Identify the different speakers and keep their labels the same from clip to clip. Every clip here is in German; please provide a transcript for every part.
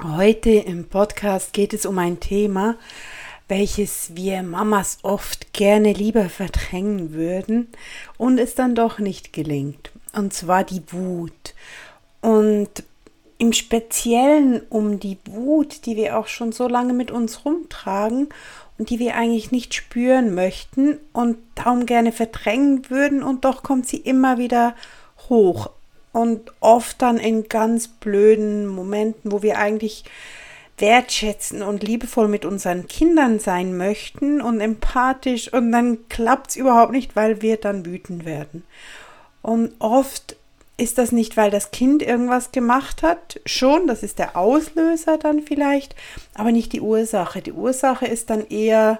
Speaker 1: Heute im Podcast geht es um ein Thema, welches wir Mamas oft gerne lieber verdrängen würden und es dann doch nicht gelingt. Und zwar die Wut. Und im Speziellen um die Wut, die wir auch schon so lange mit uns rumtragen und die wir eigentlich nicht spüren möchten und darum gerne verdrängen würden und doch kommt sie immer wieder hoch und oft dann in ganz blöden Momenten, wo wir eigentlich wertschätzen und liebevoll mit unseren Kindern sein möchten und empathisch und dann klappt es überhaupt nicht, weil wir dann wütend werden. Und oft ist das nicht, weil das Kind irgendwas gemacht hat, schon, das ist der Auslöser dann vielleicht, aber nicht die Ursache. Die Ursache ist dann eher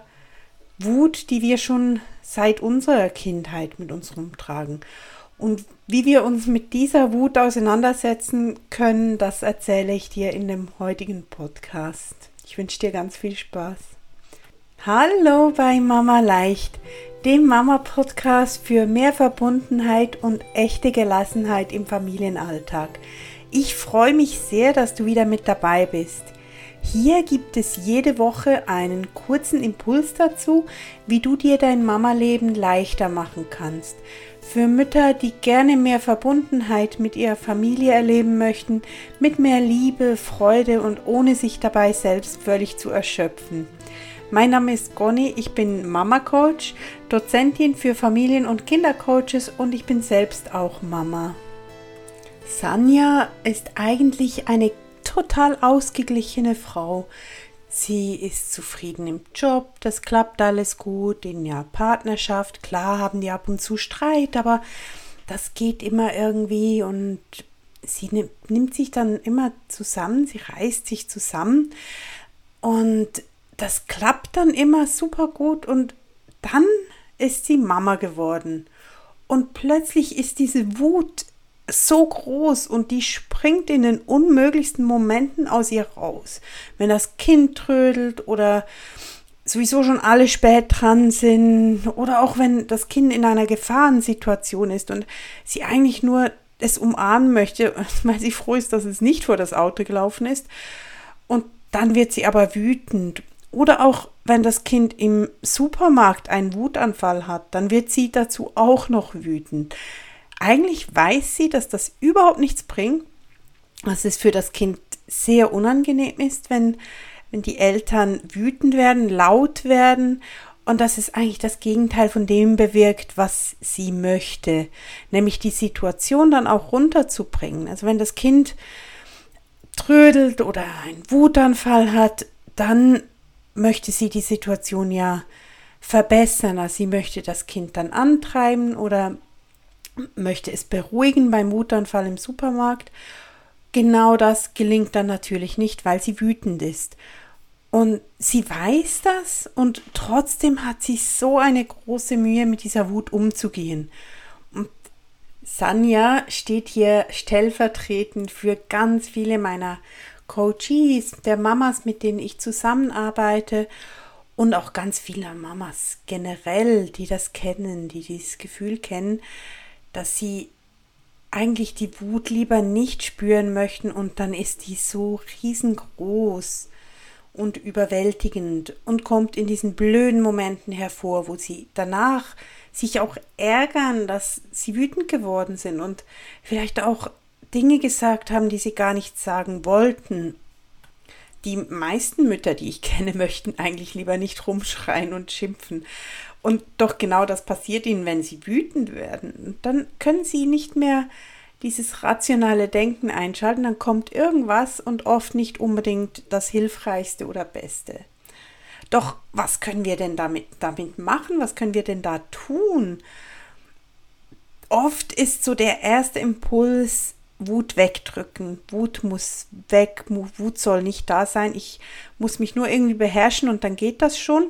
Speaker 1: Wut, die wir schon seit unserer Kindheit mit uns rumtragen. Und wie wir uns mit dieser Wut auseinandersetzen können, das erzähle ich dir in dem heutigen Podcast. Ich wünsche dir ganz viel Spaß. Hallo bei Mama Leicht, dem Mama-Podcast für mehr Verbundenheit und echte Gelassenheit im Familienalltag. Ich freue mich sehr, dass du wieder mit dabei bist. Hier gibt es jede Woche einen kurzen Impuls dazu, wie du dir dein Mama-Leben leichter machen kannst für Mütter, die gerne mehr Verbundenheit mit ihrer Familie erleben möchten, mit mehr Liebe, Freude und ohne sich dabei selbst völlig zu erschöpfen. Mein Name ist Conny, ich bin Mama Coach, Dozentin für Familien- und Kindercoaches und ich bin selbst auch Mama. Sanja ist eigentlich eine total ausgeglichene Frau. Sie ist zufrieden im Job, das klappt alles gut, in der Partnerschaft, klar haben die ab und zu Streit, aber das geht immer irgendwie und sie nimmt, nimmt sich dann immer zusammen, sie reißt sich zusammen und das klappt dann immer super gut und dann ist sie Mama geworden. Und plötzlich ist diese Wut so groß und die springt in den unmöglichsten Momenten aus ihr raus. Wenn das Kind trödelt oder sowieso schon alle spät dran sind oder auch wenn das Kind in einer Gefahrensituation ist und sie eigentlich nur es umarmen möchte, weil sie froh ist, dass es nicht vor das Auto gelaufen ist. Und dann wird sie aber wütend. Oder auch wenn das Kind im Supermarkt einen Wutanfall hat, dann wird sie dazu auch noch wütend. Eigentlich weiß sie, dass das überhaupt nichts bringt, dass es für das Kind sehr unangenehm ist, wenn, wenn die Eltern wütend werden, laut werden und dass es eigentlich das Gegenteil von dem bewirkt, was sie möchte, nämlich die Situation dann auch runterzubringen. Also wenn das Kind trödelt oder einen Wutanfall hat, dann möchte sie die Situation ja verbessern. Also sie möchte das Kind dann antreiben oder möchte es beruhigen beim Wutanfall im Supermarkt. Genau das gelingt dann natürlich nicht, weil sie wütend ist. Und sie weiß das und trotzdem hat sie so eine große Mühe, mit dieser Wut umzugehen. Und Sanja steht hier stellvertretend für ganz viele meiner Coaches, der Mamas, mit denen ich zusammenarbeite und auch ganz viele Mamas generell, die das kennen, die dieses Gefühl kennen, dass sie eigentlich die Wut lieber nicht spüren möchten und dann ist die so riesengroß und überwältigend und kommt in diesen blöden Momenten hervor, wo sie danach sich auch ärgern, dass sie wütend geworden sind und vielleicht auch Dinge gesagt haben, die sie gar nicht sagen wollten. Die meisten Mütter, die ich kenne, möchten eigentlich lieber nicht rumschreien und schimpfen. Und doch genau das passiert ihnen, wenn sie wütend werden. Dann können sie nicht mehr dieses rationale Denken einschalten, dann kommt irgendwas und oft nicht unbedingt das Hilfreichste oder Beste. Doch was können wir denn damit, damit machen? Was können wir denn da tun? Oft ist so der erste Impuls, Wut wegdrücken. Wut muss weg, Wut soll nicht da sein. Ich muss mich nur irgendwie beherrschen und dann geht das schon.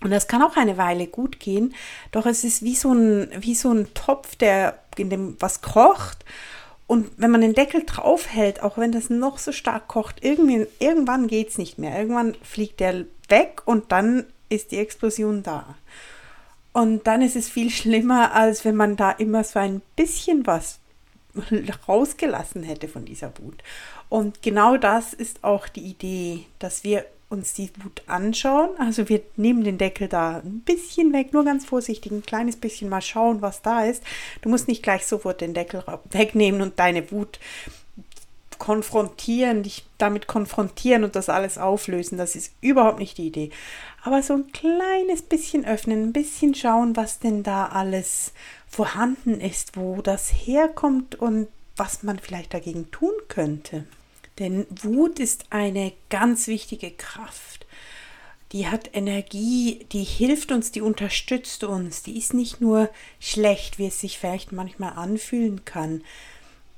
Speaker 1: Und das kann auch eine Weile gut gehen, doch es ist wie so ein, wie so ein Topf, der in dem was kocht. Und wenn man den Deckel drauf hält, auch wenn das noch so stark kocht, irgendwie, irgendwann geht es nicht mehr. Irgendwann fliegt der weg und dann ist die Explosion da. Und dann ist es viel schlimmer, als wenn man da immer so ein bisschen was rausgelassen hätte von dieser Wut. Und genau das ist auch die Idee, dass wir uns die Wut anschauen. Also wir nehmen den Deckel da ein bisschen weg, nur ganz vorsichtig, ein kleines bisschen mal schauen, was da ist. Du musst nicht gleich sofort den Deckel wegnehmen und deine Wut konfrontieren, dich damit konfrontieren und das alles auflösen. Das ist überhaupt nicht die Idee. Aber so ein kleines bisschen öffnen, ein bisschen schauen, was denn da alles vorhanden ist, wo das herkommt und was man vielleicht dagegen tun könnte. Denn Wut ist eine ganz wichtige Kraft. Die hat Energie, die hilft uns, die unterstützt uns. Die ist nicht nur schlecht, wie es sich vielleicht manchmal anfühlen kann.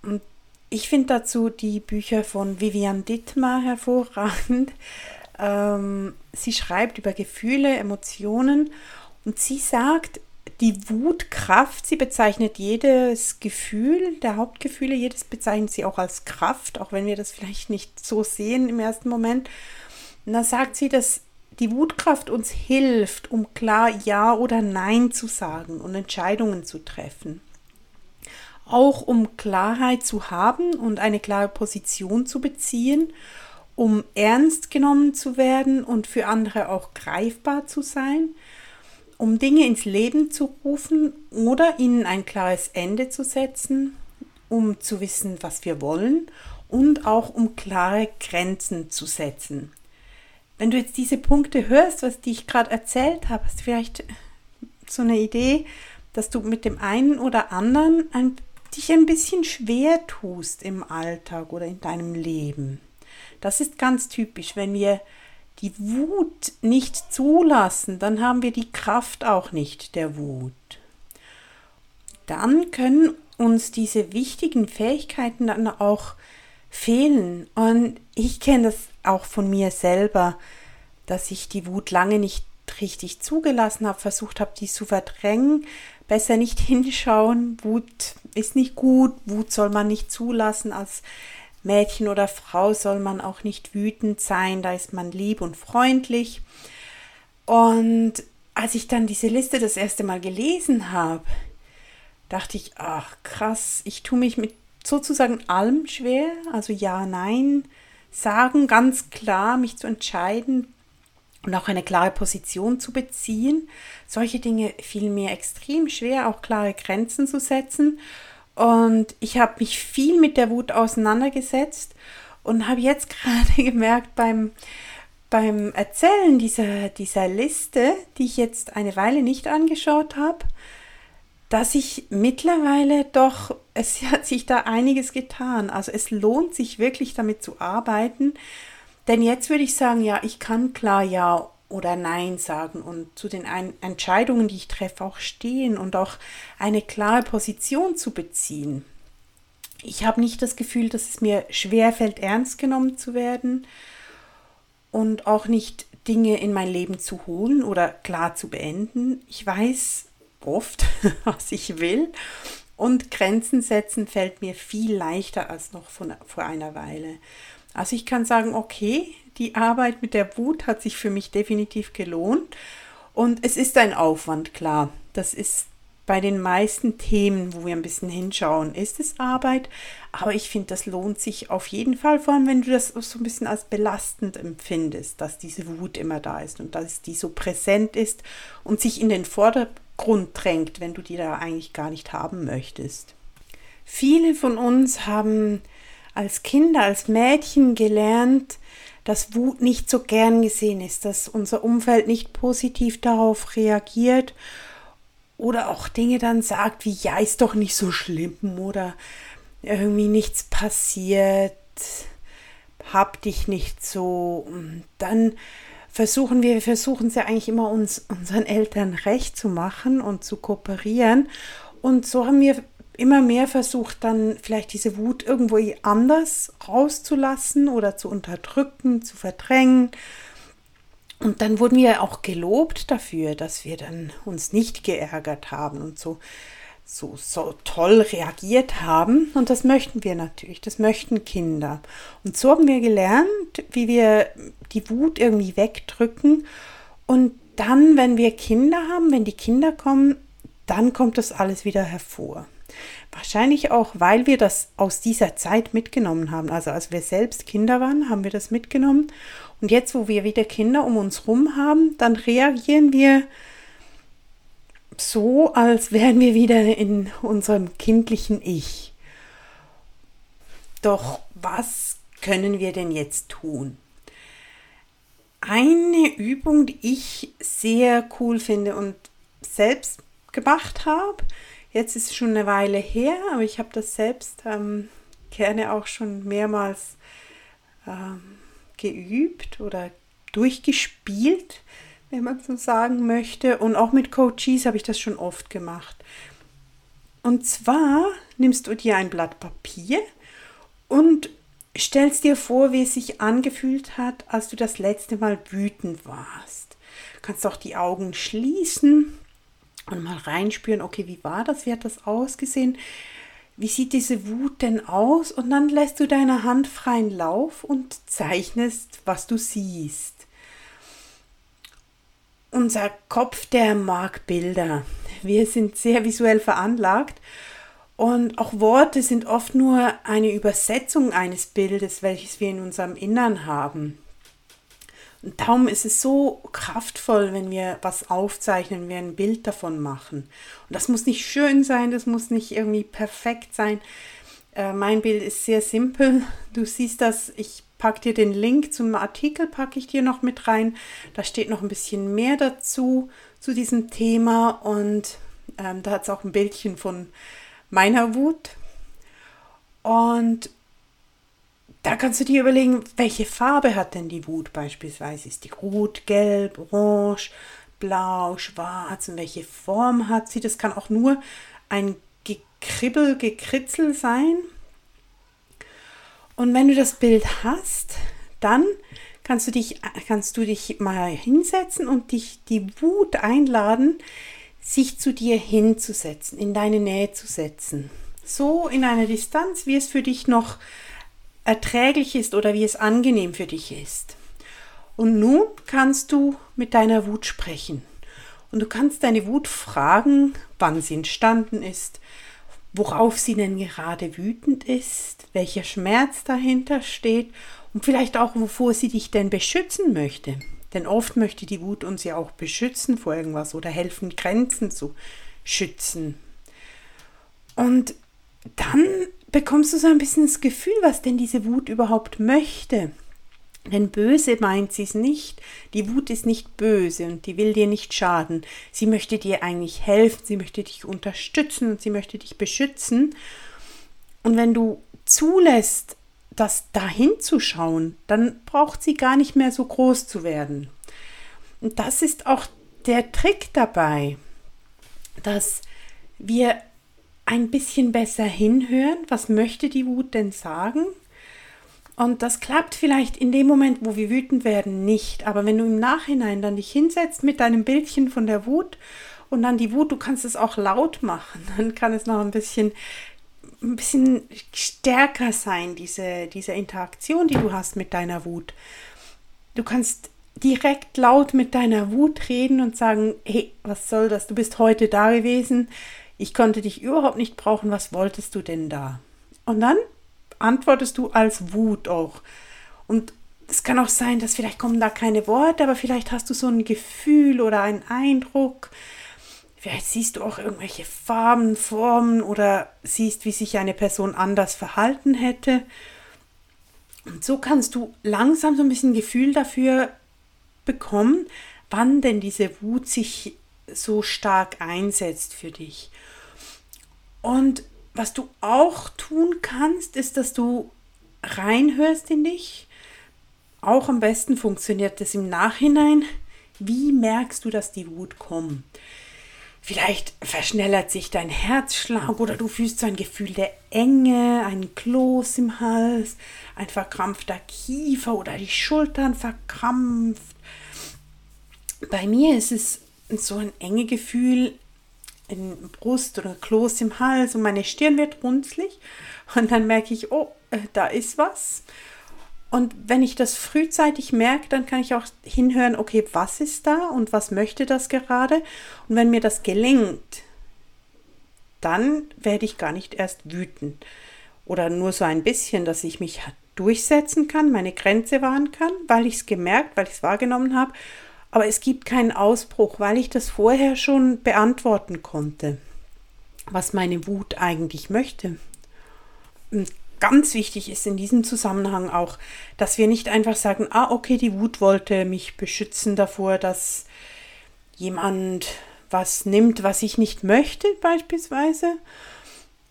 Speaker 1: Und ich finde dazu die Bücher von Vivian Dittmar hervorragend. Ähm, sie schreibt über Gefühle, Emotionen und sie sagt, die Wutkraft, sie bezeichnet jedes Gefühl, der Hauptgefühle, jedes bezeichnet sie auch als Kraft, auch wenn wir das vielleicht nicht so sehen im ersten Moment. Und da sagt sie, dass die Wutkraft uns hilft, um klar Ja oder Nein zu sagen und Entscheidungen zu treffen. Auch um Klarheit zu haben und eine klare Position zu beziehen, um ernst genommen zu werden und für andere auch greifbar zu sein um Dinge ins Leben zu rufen oder ihnen ein klares Ende zu setzen, um zu wissen, was wir wollen und auch um klare Grenzen zu setzen. Wenn du jetzt diese Punkte hörst, was die ich gerade erzählt habe, hast du vielleicht so eine Idee, dass du mit dem einen oder anderen ein, dich ein bisschen schwer tust im Alltag oder in deinem Leben. Das ist ganz typisch, wenn wir die Wut nicht zulassen, dann haben wir die Kraft auch nicht der Wut. Dann können uns diese wichtigen Fähigkeiten dann auch fehlen. Und ich kenne das auch von mir selber, dass ich die Wut lange nicht richtig zugelassen habe, versucht habe, die zu verdrängen. Besser nicht hinschauen. Wut ist nicht gut. Wut soll man nicht zulassen als Mädchen oder Frau soll man auch nicht wütend sein, da ist man lieb und freundlich. Und als ich dann diese Liste das erste Mal gelesen habe, dachte ich, ach krass, ich tue mich mit sozusagen allem schwer, also ja, nein, sagen ganz klar, mich zu entscheiden und auch eine klare Position zu beziehen. Solche Dinge fielen mir extrem schwer, auch klare Grenzen zu setzen. Und ich habe mich viel mit der Wut auseinandergesetzt und habe jetzt gerade gemerkt beim, beim Erzählen dieser, dieser Liste, die ich jetzt eine Weile nicht angeschaut habe, dass ich mittlerweile doch, es hat sich da einiges getan. Also es lohnt sich wirklich damit zu arbeiten. Denn jetzt würde ich sagen, ja, ich kann klar ja oder Nein sagen und zu den Entscheidungen, die ich treffe, auch stehen und auch eine klare Position zu beziehen. Ich habe nicht das Gefühl, dass es mir schwerfällt, ernst genommen zu werden und auch nicht Dinge in mein Leben zu holen oder klar zu beenden. Ich weiß oft, was ich will und Grenzen setzen fällt mir viel leichter als noch vor einer Weile. Also ich kann sagen, okay, die Arbeit mit der Wut hat sich für mich definitiv gelohnt. Und es ist ein Aufwand, klar. Das ist bei den meisten Themen, wo wir ein bisschen hinschauen, ist es Arbeit. Aber ich finde, das lohnt sich auf jeden Fall, vor allem wenn du das so ein bisschen als belastend empfindest, dass diese Wut immer da ist und dass die so präsent ist und sich in den Vordergrund drängt, wenn du die da eigentlich gar nicht haben möchtest. Viele von uns haben als Kinder, als Mädchen gelernt, dass Wut nicht so gern gesehen ist, dass unser Umfeld nicht positiv darauf reagiert oder auch Dinge dann sagt wie ja, ist doch nicht so schlimm oder irgendwie nichts passiert, hab dich nicht so. Dann versuchen wir, wir versuchen es ja eigentlich immer uns unseren Eltern recht zu machen und zu kooperieren. Und so haben wir immer mehr versucht, dann vielleicht diese Wut irgendwo anders rauszulassen oder zu unterdrücken, zu verdrängen. Und dann wurden wir auch gelobt dafür, dass wir dann uns nicht geärgert haben und so, so, so toll reagiert haben. Und das möchten wir natürlich, das möchten Kinder. Und so haben wir gelernt, wie wir die Wut irgendwie wegdrücken. Und dann, wenn wir Kinder haben, wenn die Kinder kommen, dann kommt das alles wieder hervor. Wahrscheinlich auch, weil wir das aus dieser Zeit mitgenommen haben. Also als wir selbst Kinder waren, haben wir das mitgenommen. Und jetzt, wo wir wieder Kinder um uns herum haben, dann reagieren wir so, als wären wir wieder in unserem kindlichen Ich. Doch was können wir denn jetzt tun? Eine Übung, die ich sehr cool finde und selbst gemacht habe, jetzt ist es schon eine Weile her, aber ich habe das selbst ähm, gerne auch schon mehrmals ähm, geübt oder durchgespielt, wenn man so sagen möchte. Und auch mit Coaches habe ich das schon oft gemacht. Und zwar nimmst du dir ein Blatt Papier und stellst dir vor, wie es sich angefühlt hat, als du das letzte Mal wütend warst. Du kannst auch die Augen schließen und mal reinspüren, okay, wie war das, wie hat das ausgesehen, wie sieht diese Wut denn aus? Und dann lässt du deine Hand freien Lauf und zeichnest, was du siehst. Unser Kopf, der mag Bilder. Wir sind sehr visuell veranlagt und auch Worte sind oft nur eine Übersetzung eines Bildes, welches wir in unserem Innern haben. Und darum ist es so kraftvoll, wenn wir was aufzeichnen, wir ein Bild davon machen. Und das muss nicht schön sein, das muss nicht irgendwie perfekt sein. Äh, mein Bild ist sehr simpel. Du siehst das, ich packe dir den Link zum Artikel, packe ich dir noch mit rein. Da steht noch ein bisschen mehr dazu, zu diesem Thema. Und ähm, da hat es auch ein Bildchen von meiner Wut. Und da kannst du dir überlegen, welche Farbe hat denn die Wut beispielsweise? Ist die rot, gelb, orange, blau, schwarz und welche Form hat sie? Das kann auch nur ein Gekribbel, Gekritzel sein. Und wenn du das Bild hast, dann kannst du dich, kannst du dich mal hinsetzen und dich die Wut einladen, sich zu dir hinzusetzen, in deine Nähe zu setzen. So in einer Distanz, wie es für dich noch erträglich ist oder wie es angenehm für dich ist. Und nun kannst du mit deiner Wut sprechen. Und du kannst deine Wut fragen, wann sie entstanden ist, worauf sie denn gerade wütend ist, welcher Schmerz dahinter steht und vielleicht auch, wovor sie dich denn beschützen möchte. Denn oft möchte die Wut uns ja auch beschützen vor irgendwas oder helfen, Grenzen zu schützen. Und dann bekommst du so ein bisschen das Gefühl, was denn diese Wut überhaupt möchte. Denn böse meint sie es nicht. Die Wut ist nicht böse und die will dir nicht schaden. Sie möchte dir eigentlich helfen, sie möchte dich unterstützen und sie möchte dich beschützen. Und wenn du zulässt, das dahin zu schauen, dann braucht sie gar nicht mehr so groß zu werden. Und das ist auch der Trick dabei, dass wir ein bisschen besser hinhören, was möchte die Wut denn sagen? Und das klappt vielleicht in dem Moment, wo wir wütend werden, nicht. Aber wenn du im Nachhinein dann dich hinsetzt mit deinem Bildchen von der Wut und dann die Wut, du kannst es auch laut machen, dann kann es noch ein bisschen ein bisschen stärker sein, diese, diese Interaktion, die du hast mit deiner Wut. Du kannst direkt laut mit deiner Wut reden und sagen, hey, was soll das? Du bist heute da gewesen. Ich konnte dich überhaupt nicht brauchen. Was wolltest du denn da? Und dann antwortest du als Wut auch. Und es kann auch sein, dass vielleicht kommen da keine Worte, aber vielleicht hast du so ein Gefühl oder einen Eindruck, Vielleicht siehst du auch irgendwelche Farben, Formen oder siehst, wie sich eine Person anders verhalten hätte. Und so kannst du langsam so ein bisschen Gefühl dafür bekommen, wann denn diese Wut sich so stark einsetzt für dich. Und was du auch tun kannst, ist, dass du reinhörst in dich. Auch am besten funktioniert das im Nachhinein. Wie merkst du, dass die Wut kommt? Vielleicht verschnellert sich dein Herzschlag oder du fühlst so ein Gefühl der Enge, ein Kloß im Hals, ein verkrampfter Kiefer oder die Schultern verkrampft. Bei mir ist es so ein enge Gefühl in Brust oder Kloß im Hals und meine Stirn wird runzlig und dann merke ich, oh, äh, da ist was. Und wenn ich das frühzeitig merke, dann kann ich auch hinhören, okay, was ist da und was möchte das gerade? Und wenn mir das gelingt, dann werde ich gar nicht erst wütend. Oder nur so ein bisschen, dass ich mich durchsetzen kann, meine Grenze wahren kann, weil ich es gemerkt, weil ich es wahrgenommen habe. Aber es gibt keinen Ausbruch, weil ich das vorher schon beantworten konnte, was meine Wut eigentlich möchte. Und ganz wichtig ist in diesem Zusammenhang auch, dass wir nicht einfach sagen, ah, okay, die Wut wollte mich beschützen davor, dass jemand was nimmt, was ich nicht möchte, beispielsweise.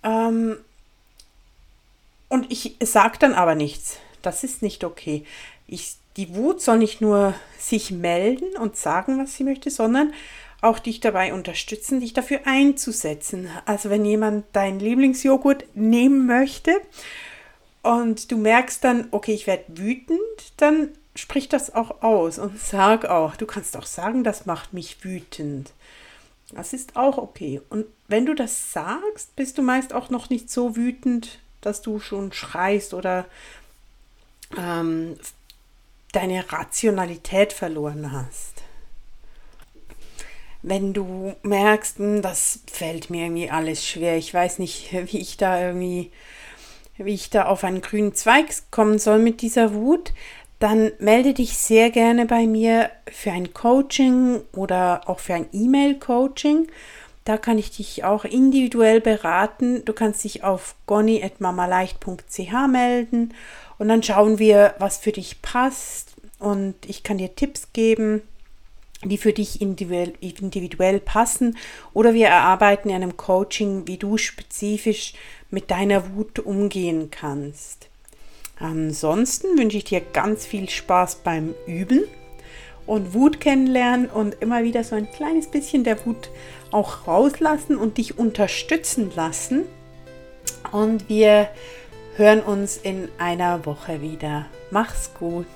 Speaker 1: Ähm, und ich sage dann aber nichts. Das ist nicht okay. Ich, die Wut soll nicht nur sich melden und sagen, was sie möchte, sondern auch dich dabei unterstützen, dich dafür einzusetzen. Also wenn jemand deinen Lieblingsjoghurt nehmen möchte und du merkst dann, okay, ich werde wütend, dann sprich das auch aus und sag auch, du kannst auch sagen, das macht mich wütend. Das ist auch okay. Und wenn du das sagst, bist du meist auch noch nicht so wütend, dass du schon schreist oder ähm, deine Rationalität verloren hast. Wenn du merkst, hm, das fällt mir irgendwie alles schwer, ich weiß nicht, wie ich da irgendwie, wie ich da auf einen grünen Zweig kommen soll mit dieser Wut, dann melde dich sehr gerne bei mir für ein Coaching oder auch für ein E-Mail-Coaching. Da kann ich dich auch individuell beraten. Du kannst dich auf gonni.mamaleicht.ch melden und dann schauen wir, was für dich passt und ich kann dir Tipps geben, die für dich individuell, passen oder wir erarbeiten in einem Coaching, wie du spezifisch mit deiner Wut umgehen kannst. Ansonsten wünsche ich dir ganz viel Spaß beim Üben und Wut kennenlernen und immer wieder so ein kleines bisschen der Wut auch rauslassen und dich unterstützen lassen. Und wir hören uns in einer Woche wieder. Mach's gut.